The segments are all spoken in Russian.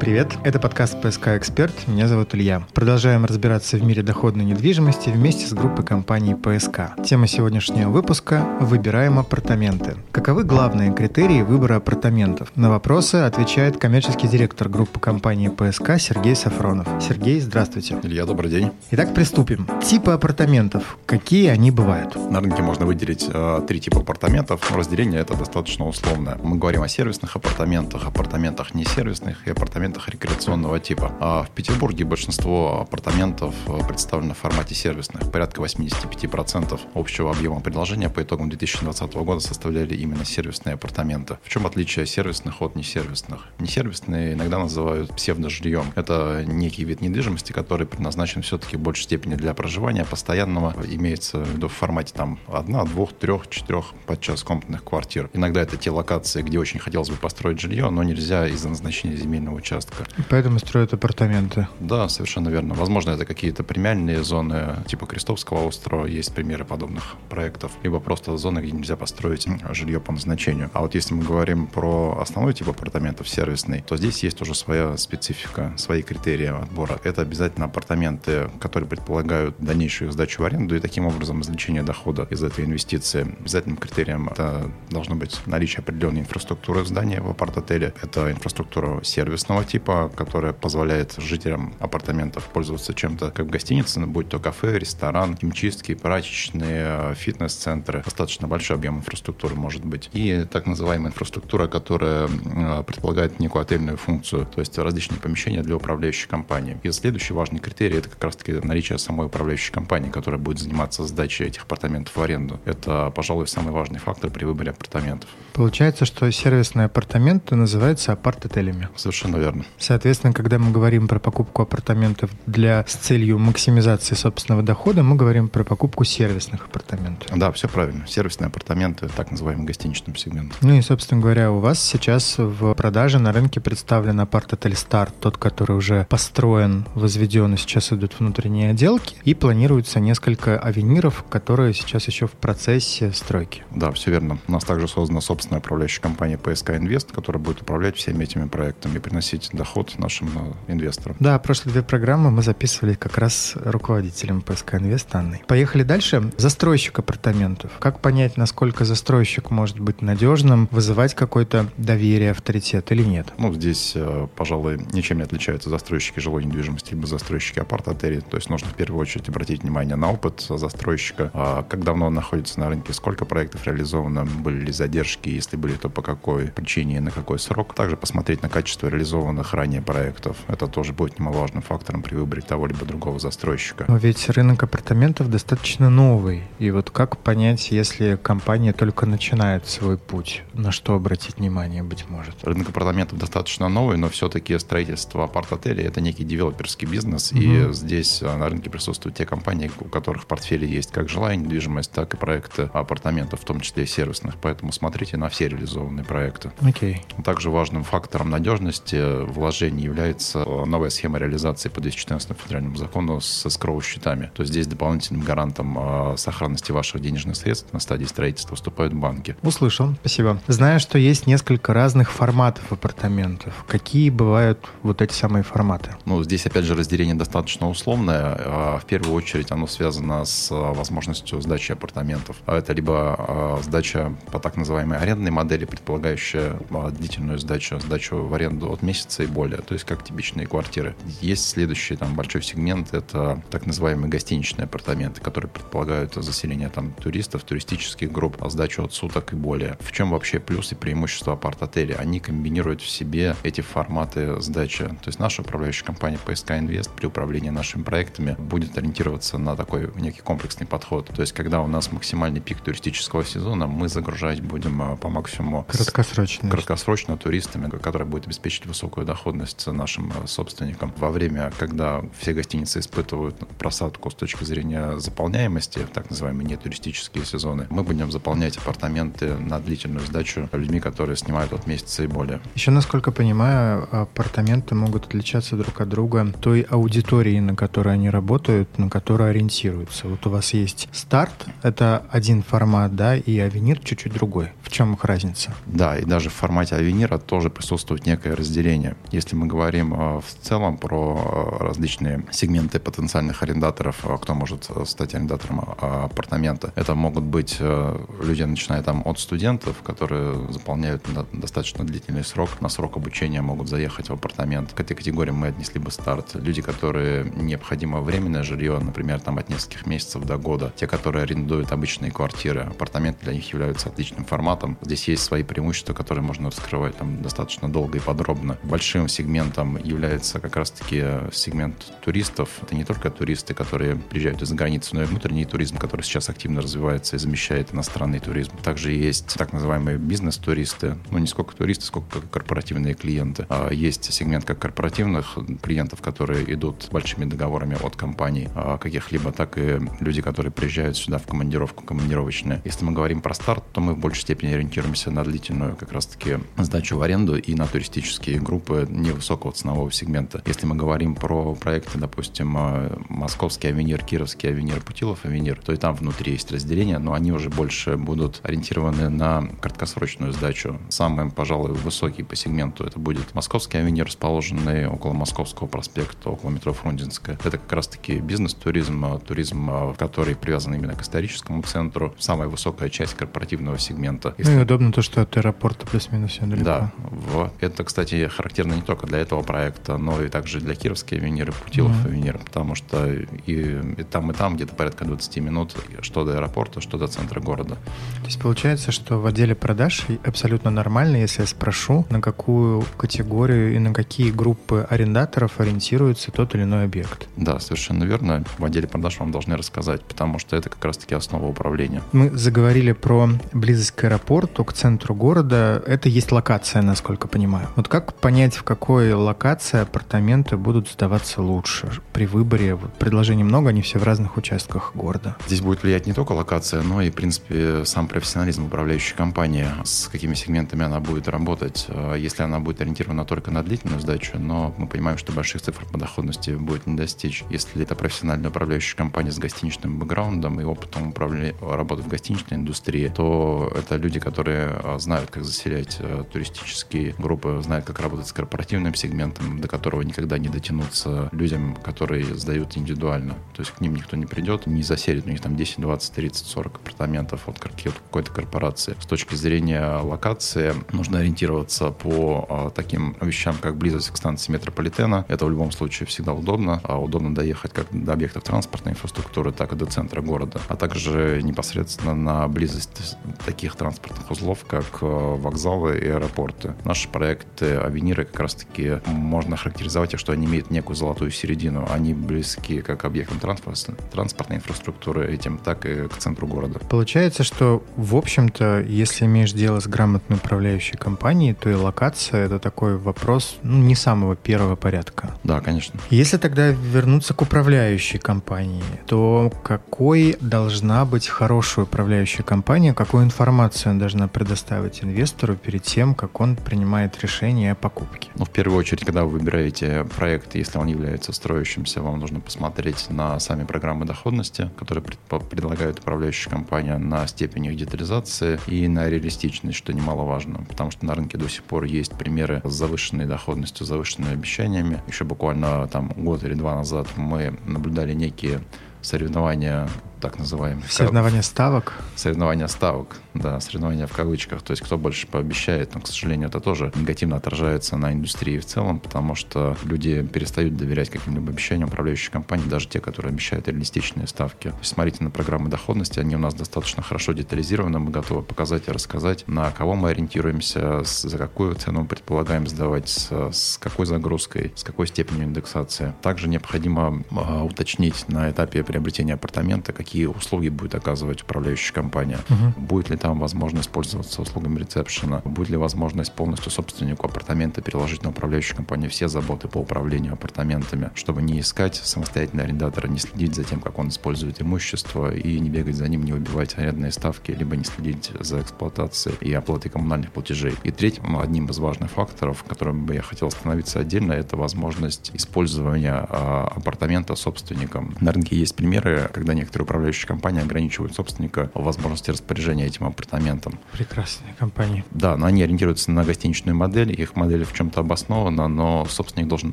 Привет, это подкаст «ПСК Эксперт», меня зовут Илья. Продолжаем разбираться в мире доходной недвижимости вместе с группой компаний «ПСК». Тема сегодняшнего выпуска – «Выбираем апартаменты». Каковы главные критерии выбора апартаментов? На вопросы отвечает коммерческий директор группы компании «ПСК» Сергей Сафронов. Сергей, здравствуйте. Илья, добрый день. Итак, приступим. Типы апартаментов. Какие они бывают? На рынке можно выделить э, три типа апартаментов. Разделение это достаточно условное. Мы говорим о сервисных апартаментах, апартаментах несервисных и апартаментах апартаментах рекреационного типа. А в Петербурге большинство апартаментов э, представлено в формате сервисных. Порядка 85% общего объема предложения по итогам 2020 года составляли именно сервисные апартаменты. В чем отличие сервисных от несервисных? Несервисные иногда называют псевдожильем. Это некий вид недвижимости, который предназначен все-таки в большей степени для проживания постоянного. Имеется в виду в формате там одна, двух, трех, четырех подчас комнатных квартир. Иногда это те локации, где очень хотелось бы построить жилье, но нельзя из-за назначения земельного участка участка. Поэтому строят апартаменты. Да, совершенно верно. Возможно, это какие-то премиальные зоны, типа Крестовского острова, есть примеры подобных проектов, либо просто зоны, где нельзя построить жилье по назначению. А вот если мы говорим про основной тип апартаментов, сервисный, то здесь есть уже своя специфика, свои критерии отбора. Это обязательно апартаменты, которые предполагают дальнейшую сдачу в аренду и таким образом извлечение дохода из этой инвестиции. Обязательным критерием это должно быть наличие определенной инфраструктуры в здании в апарт-отеле. Это инфраструктура сервисного типа, которая позволяет жителям апартаментов пользоваться чем-то как в гостинице, будь то кафе, ресторан, химчистки, прачечные, фитнес-центры. Достаточно большой объем инфраструктуры может быть. И так называемая инфраструктура, которая э, предполагает некую отельную функцию, то есть различные помещения для управляющей компании. И следующий важный критерий – это как раз-таки наличие самой управляющей компании, которая будет заниматься сдачей этих апартаментов в аренду. Это, пожалуй, самый важный фактор при выборе апартаментов. Получается, что сервисные апартаменты называются апарт-отелями. Совершенно верно. Соответственно, когда мы говорим про покупку апартаментов для с целью максимизации собственного дохода, мы говорим про покупку сервисных апартаментов. Да, все правильно. Сервисные апартаменты, так называемый гостиничным сегментом. Ну и, собственно говоря, у вас сейчас в продаже на рынке представлен апарт-отель Старт, тот, который уже построен, возведен, и сейчас идут внутренние отделки, и планируется несколько авениров, которые сейчас еще в процессе стройки. Да, все верно. У нас также создана собственная управляющая компания PSK Invest, которая будет управлять всеми этими проектами и приносить доход нашим э, инвесторам. Да, прошлые две программы мы записывали как раз руководителем ПСК Инвест Анной. Поехали дальше. Застройщик апартаментов. Как понять, насколько застройщик может быть надежным, вызывать какое-то доверие, авторитет или нет? Ну, здесь, э, пожалуй, ничем не отличаются застройщики жилой недвижимости либо застройщики апарт-отелей. То есть нужно в первую очередь обратить внимание на опыт застройщика, а как давно он находится на рынке, сколько проектов реализовано, были ли задержки, если были, то по какой причине и на какой срок. Также посмотреть на качество реализованных реализованных ранее проектов. Это тоже будет немаловажным фактором при выборе того либо другого застройщика. Но ведь рынок апартаментов достаточно новый. И вот как понять, если компания только начинает свой путь, на что обратить внимание, быть может? Рынок апартаментов достаточно новый, но все-таки строительство апарт-отелей — это некий девелоперский бизнес. Угу. И здесь а, на рынке присутствуют те компании, у которых в портфеле есть как жилая недвижимость, так и проекты апартаментов, в том числе и сервисных. Поэтому смотрите на все реализованные проекты. Окей. Также важным фактором надежности вложений является новая схема реализации по 214 федеральному закону с escrow-счетами. То есть здесь дополнительным гарантом а, сохранности ваших денежных средств на стадии строительства выступают банки. Услышал, спасибо. Знаю, что есть несколько разных форматов апартаментов. Какие бывают вот эти самые форматы? Ну, здесь, опять же, разделение достаточно условное. А, в первую очередь оно связано с а, возможностью сдачи апартаментов. Это либо сдача по так называемой арендной модели, предполагающая длительную сдачу, сдачу в аренду от месяца и более, то есть как типичные квартиры. Есть следующий там большой сегмент, это так называемые гостиничные апартаменты, которые предполагают заселение там туристов, туристических групп, а сдачу от суток и более. В чем вообще плюс и преимущество апарт-отелей? Они комбинируют в себе эти форматы сдачи. То есть наша управляющая компания PSK Invest при управлении нашими проектами будет ориентироваться на такой некий комплексный подход. То есть когда у нас максимальный пик туристического сезона, мы загружать будем а, по максимуму краткосрочно, краткосрочно туристами, которые будут обеспечить высокую высокую доходность нашим э, собственникам. Во время, когда все гостиницы испытывают просадку с точки зрения заполняемости, так называемые нетуристические сезоны, мы будем заполнять апартаменты на длительную сдачу людьми, которые снимают от месяца и более. Еще, насколько понимаю, апартаменты могут отличаться друг от друга той аудитории, на которой они работают, на которую ориентируются. Вот у вас есть старт, это один формат, да, и авенир чуть-чуть другой. В чем их разница? Да, и даже в формате авенира тоже присутствует некое разделение жизни. Если мы говорим в целом про различные сегменты потенциальных арендаторов, кто может стать арендатором апартамента, это могут быть люди, начиная там от студентов, которые заполняют достаточно длительный срок, на срок обучения могут заехать в апартамент. К этой категории мы отнесли бы старт. Люди, которые необходимо временное жилье, например, там от нескольких месяцев до года. Те, которые арендуют обычные квартиры, апартаменты для них являются отличным форматом. Здесь есть свои преимущества, которые можно раскрывать там достаточно долго и подробно. Большим сегментом является как раз-таки сегмент туристов. Это не только туристы, которые приезжают из-за границы, но и внутренний туризм, который сейчас активно развивается и замещает иностранный туризм. Также есть так называемые бизнес-туристы. Ну, не сколько туристы, сколько корпоративные клиенты. А есть сегмент как корпоративных клиентов, которые идут большими договорами от компаний а, каких-либо, так и люди, которые приезжают сюда в командировку, командировочные. Если мы говорим про старт, то мы в большей степени ориентируемся на длительную как раз-таки сдачу в аренду и на туристические группы невысокого ценового сегмента. Если мы говорим про проекты, допустим, а, Московский авенир, Кировский авенир, Путилов авенир, то и там внутри есть разделение, но они уже больше будут ориентированы на краткосрочную сдачу. Самый, пожалуй, высокий по сегменту это будет Московский авенир, расположенный около Московского проспекта, около метро Фрунзенская. Это как раз-таки бизнес-туризм, а, туризм, а, который привязан именно к историческому центру, самая высокая часть корпоративного сегмента. Если... Ну и удобно то, что от аэропорта плюс-минус все далеко. Да. В... Это, кстати, характерно не только для этого проекта, но и также для Кировской авениры, Путилов mm-hmm. авенир, потому что и, и там, и там где-то порядка 20 минут, что до аэропорта, что до центра города. То есть получается, что в отделе продаж абсолютно нормально, если я спрошу, на какую категорию и на какие группы арендаторов ориентируется тот или иной объект. Да, совершенно верно. В отделе продаж вам должны рассказать, потому что это как раз-таки основа управления. Мы заговорили про близость к аэропорту, к центру города. Это есть локация, насколько понимаю. Вот как понять, в какой локации апартаменты будут сдаваться лучше при выборе? Предложений много, они все в разных участках города. Здесь будет влиять не только локация, но и, в принципе, сам профессионализм управляющей компании, с какими сегментами она будет работать. А если она будет ориентирована только на длительную сдачу, но мы понимаем, что больших цифр по доходности будет не достичь. Если это профессиональная управляющая компания с гостиничным бэкграундом и опытом управля... работы в гостиничной индустрии, то это люди, которые а, знают, как заселять а, туристические группы, знают, как работать с корпоративным сегментом, до которого никогда не дотянуться людям, которые сдают индивидуально. То есть к ним никто не придет, не заселит, у них там 10, 20, 30, 40 апартаментов от какой-то корпорации. С точки зрения локации нужно ориентироваться по а, таким вещам, как близость к станции метрополитена. Это в любом случае всегда удобно. А удобно доехать как до объектов транспортной инфраструктуры, так и до центра города. А также непосредственно на близость таких транспортных узлов, как э, вокзалы и аэропорты. Наши проекты Авениры как раз-таки можно характеризовать их, что они имеют некую золотую середину. Они близки как объектам транспортной инфраструктуры этим, так и к центру города. Получается, что, в общем-то, если имеешь дело с грамотной управляющей компанией, то и локация — это такой вопрос ну, не самого первого порядка. Да, конечно. Если тогда вернуться к управляющей компании, то какой должна быть хорошая управляющая компания, какую информацию она должна предоставить инвестору перед тем, как он принимает решение о покупке? Ну, в первую очередь, когда вы выбираете проект, если он является строящимся, вам нужно посмотреть на сами программы доходности, которые предлагает управляющая компания, на степень их детализации и на реалистичность, что немаловажно, потому что на рынке до сих пор есть примеры с завышенной доходностью, завышенными обещаниями. Еще буквально там год или два назад мы наблюдали некие соревнования так называемых. Соревнования ставок? Соревнования ставок, да, соревнования в кавычках. То есть кто больше пообещает, но, к сожалению, это тоже негативно отражается на индустрии в целом, потому что люди перестают доверять каким-либо обещаниям управляющих компаний, даже те, которые обещают реалистичные ставки. То есть смотрите на программы доходности, они у нас достаточно хорошо детализированы, мы готовы показать и рассказать, на кого мы ориентируемся, за какую цену мы предполагаем сдавать, с, какой загрузкой, с какой степенью индексации. Также необходимо э, уточнить на этапе приобретения апартамента, какие какие услуги будет оказывать управляющая компания. Угу. Будет ли там возможность пользоваться услугами ресепшена, будет ли возможность полностью собственнику апартамента переложить на управляющую компанию все заботы по управлению апартаментами, чтобы не искать самостоятельно арендатора, не следить за тем, как он использует имущество и не бегать за ним, не убивать арендные ставки, либо не следить за эксплуатацией и оплатой коммунальных платежей. И третьим, одним из важных факторов, которым бы я хотел остановиться отдельно, это возможность использования а, апартамента собственником. На рынке есть примеры, когда некоторые управляющие управляющие компании ограничивают собственника в возможности распоряжения этим апартаментом. Прекрасные компании. Да, но они ориентируются на гостиничную модель, их модель в чем-то обоснована, но собственник должен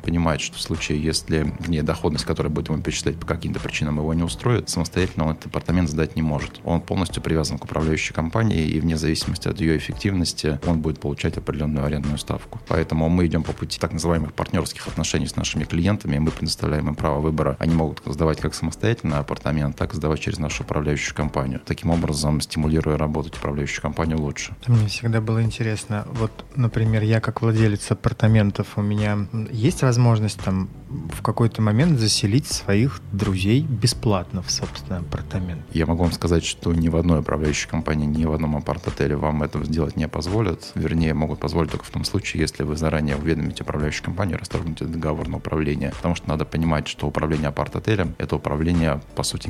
понимать, что в случае, если вне доходность, которая будет ему перечислять по каким-то причинам, его не устроит, самостоятельно он этот апартамент сдать не может. Он полностью привязан к управляющей компании, и вне зависимости от ее эффективности он будет получать определенную арендную ставку. Поэтому мы идем по пути так называемых партнерских отношений с нашими клиентами, и мы предоставляем им право выбора. Они могут сдавать как самостоятельно апартамент, так и сдавать через нашу управляющую компанию. Таким образом, стимулируя работать управляющую компанию лучше. Мне всегда было интересно, вот, например, я как владелец апартаментов, у меня есть возможность там в какой-то момент заселить своих друзей бесплатно в собственный апартамент? Я могу вам сказать, что ни в одной управляющей компании, ни в одном апарт-отеле вам это сделать не позволят. Вернее, могут позволить только в том случае, если вы заранее уведомите управляющую компанию, расторгнете договор на управление. Потому что надо понимать, что управление апарт-отелем – это управление, по сути,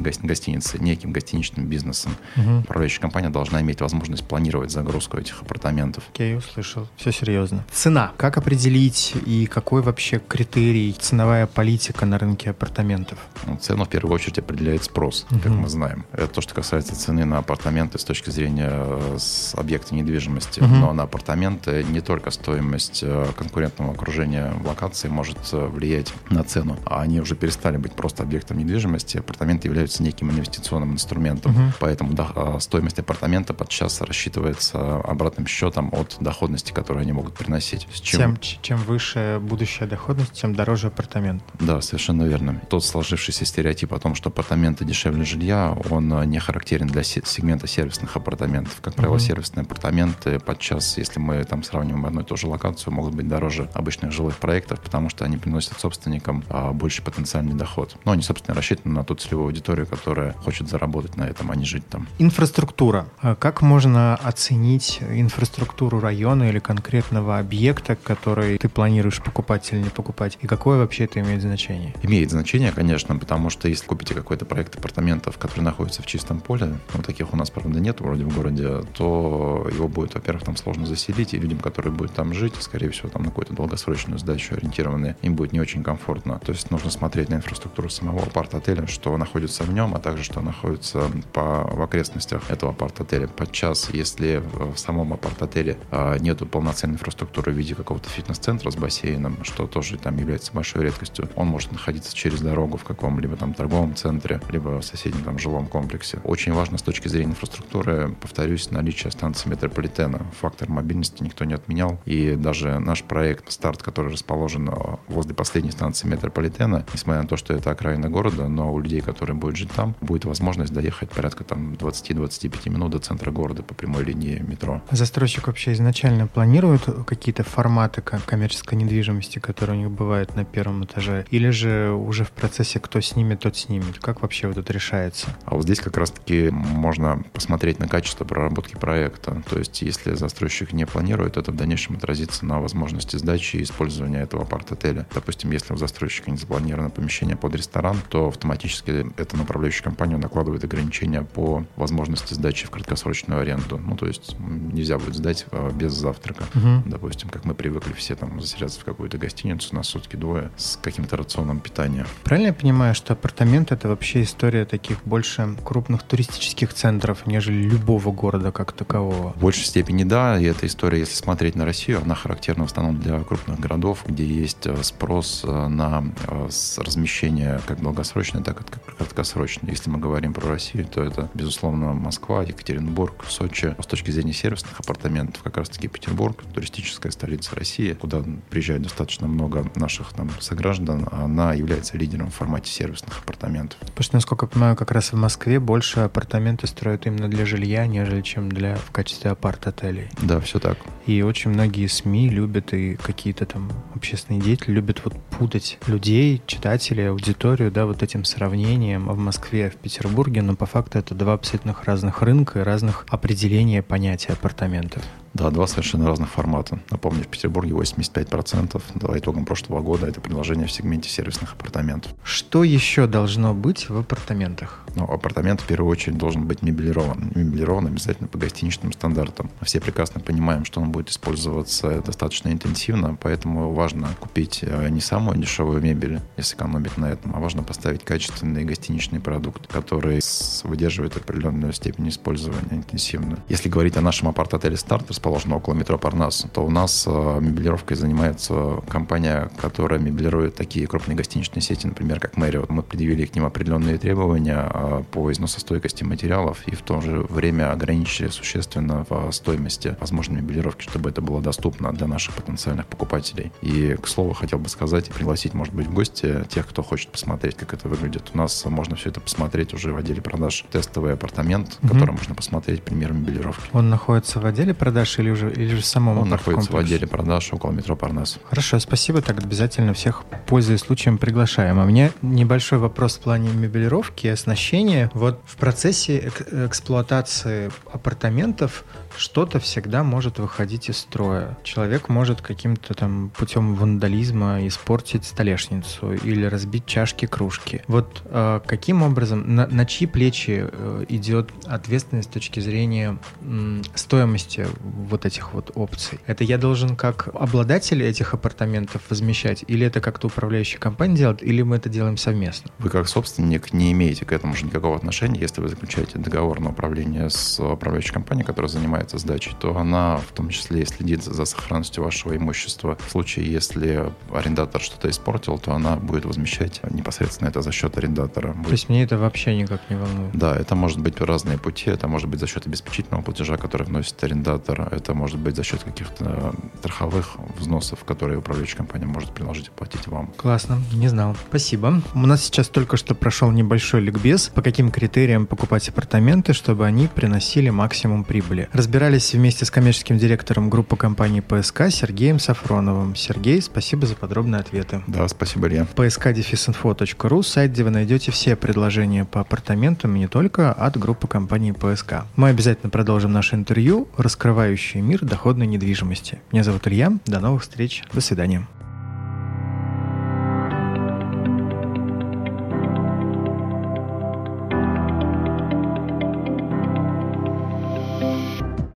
гостиницы, неким гостиничным бизнесом. Угу. Управляющая компания должна иметь возможность планировать загрузку этих апартаментов. Окей, услышал. Все серьезно. Цена. Как определить и какой вообще критерий ценовая политика на рынке апартаментов? Ну, цену в первую очередь определяет спрос, угу. как мы знаем. Это то, что касается цены на апартаменты с точки зрения э, объекта недвижимости. Угу. Но на апартаменты не только стоимость э, конкурентного окружения в локации может э, влиять на цену, а они уже перестали быть просто объектом недвижимости. Апартаменты являются неким инвестиционным инструментом. Угу. Поэтому да, стоимость апартамента подчас рассчитывается обратным счетом от доходности, которую они могут приносить. С чем... Тем, чем выше будущая доходность, тем дороже апартамент. Да, совершенно верно. Тот сложившийся стереотип о том, что апартаменты дешевле жилья, он э, не характерен для сегмента сервисных апартаментов. Как правило, mm-hmm. сервисные апартаменты подчас, если мы там сравниваем одну и ту же локацию, могут быть дороже обычных жилых проектов, потому что они приносят собственникам а, больше потенциальный доход. Но они, собственно, рассчитаны на ту целевую аудиторию, которая хочет заработать на этом, а не жить там. Инфраструктура. А как можно оценить инфраструктуру района или конкретного объекта, который ты планируешь покупать или не покупать? И какое вообще это имеет значение? Имеет значение, конечно, потому что если купите какой-то проект апартаментов, который находится в чистом поле, ну, таких у нас, правда, нет вроде в городе, то его будет, во-первых, там сложно заселить, и людям, которые будут там жить, скорее всего, там на какую-то долгосрочную сдачу ориентированные, им будет не очень комфортно. То есть нужно смотреть на инфраструктуру самого апарт-отеля, что находится в нем, а также что находится по, в окрестностях этого апарт-отеля. Подчас, если в самом апарт-отеле а, нету полноценной инфраструктуры в виде какого-то фитнес-центра с бассейном, что тоже там является большой редкостью. Он может находиться через дорогу в каком-либо там торговом центре, либо в соседнем там жилом комплексе. Очень важно с точки зрения инфраструктуры, повторюсь, наличие станции метрополитена. Фактор мобильности никто не отменял. И даже наш проект «Старт», который расположен э, возле последней станции метрополитена, несмотря на то, что это окраина города, но у людей, которые будут жить там, будет возможность доехать порядка там 20-25 минут до центра города по прямой линии метро. Застройщик вообще изначально планирует какие-то форматы коммерческой недвижимости, которые у них бывают на первом этаже, или же уже в процессе кто снимет, тот снимет? Как вообще вот это решается? А вот здесь как раз-таки можно посмотреть на качество проработки проекта. То есть если застройщик не планирует, это в дальнейшем отразится на возможности сдачи и использования этого апарт-отеля. Допустим, если у застройщика не запланировано помещение под ресторан, то автоматически эта направляющая компания накладывает ограничения по возможности сдачи в краткосрочную аренду. Ну, то есть нельзя будет сдать а, без завтрака. Угу. Допустим, как мы привыкли все там заселяться в какую-то гостиницу на сутки двое с каким-то рационом питания. Правильно я понимаю, что апартамент это вообще история таких больше крупных туристических центров, нежели любого города как такового? В большей степени да, и эта история, если смотреть на Россию, она характерна в основном для крупных городов, где есть э, спрос э, на э, размещение как долгосрочное, так и краткосрочное. Если мы говорим про Россию, то это, безусловно, Москва, Екатеринбург, Сочи. С точки зрения сервисных апартаментов, как раз-таки Петербург, туристическая столица России, куда приезжает достаточно много наших там сограждан, граждан, она является лидером в формате сервисных апартаментов. Потому что, насколько я понимаю, как раз в Москве больше апартаменты строят именно для жилья, нежели чем для в качестве апарт-отелей. Да, все так. И очень многие СМИ любят, и какие-то там общественные деятели любят вот путать людей, читателей, аудиторию, да, вот этим сравнением в Москве, в Петербурге, но по факту это два абсолютно разных рынка и разных определения понятия апартаментов. Да, два совершенно разных формата. Напомню, в Петербурге 85% до итогам прошлого года это предложение в сегменте сервисных апартаментов. Что еще должно быть в апартаментах? Ну, апартамент в первую очередь должен быть мебелирован. Мебелирован обязательно по гостиничным стандартам. Все прекрасно понимаем, что он будет использоваться достаточно интенсивно, поэтому важно купить э, не самую дешевую мебель и сэкономить на этом, а важно поставить качественный гостиничный продукт, который выдерживает определенную степень использования интенсивно. Если говорить о нашем апарт-отеле «Старт», расположенном около метро Парнас, то у нас э, мебелировкой занимается компания, которая мебелирует такие крупные гостиничные сети, например, как Marriott. Мы предъявили к ним определенные требования, а по износостойкости материалов и в то же время ограничили существенно в стоимости возможной мебелировки, чтобы это было доступно для наших потенциальных покупателей. И, к слову, хотел бы сказать, пригласить, может быть, в гости тех, кто хочет посмотреть, как это выглядит. У нас можно все это посмотреть уже в отделе продаж тестовый апартамент, угу. который можно посмотреть пример мебелировки. Он находится в отделе продаж или уже или же в самом Он находится в отделе продаж около метро Парнас. Хорошо, спасибо. Так обязательно всех, пользуясь случаем, приглашаем. А у меня небольшой вопрос в плане мебелировки и оснащения вот в процессе эксплуатации апартаментов что-то всегда может выходить из строя. Человек может каким-то там путем вандализма испортить столешницу или разбить чашки, кружки. Вот э, каким образом, на, на чьи плечи э, идет ответственность с точки зрения э, стоимости вот этих вот опций? Это я должен как обладатель этих апартаментов возмещать, или это как-то управляющая компания делает, или мы это делаем совместно? Вы как собственник не имеете к этому же никакого отношения, если вы заключаете договор на управление с управляющей компанией, которая занимается сдачей, то она в том числе и следит за сохранностью вашего имущества. В случае, если арендатор что-то испортил, то она будет возмещать непосредственно это за счет арендатора. То есть мне это вообще никак не волнует? Да, это может быть разные пути. Это может быть за счет обеспечительного платежа, который вносит арендатор. Это может быть за счет каких-то страховых взносов, которые управляющая компания может предложить оплатить вам. Классно, не знал. Спасибо. У нас сейчас только что прошел небольшой ликбез, по каким критериям покупать апартаменты, чтобы они приносили максимум прибыли. Разбирались вместе с коммерческим директором группы компании ПСК Сергеем Сафроновым. Сергей, спасибо за подробные ответы. Да, спасибо, Илья. psk-info.ru, сайт, где вы найдете все предложения по апартаментам и не только от группы компании ПСК. Мы обязательно продолжим наше интервью, раскрывающее мир доходной недвижимости. Меня зовут Илья, до новых встреч, до свидания.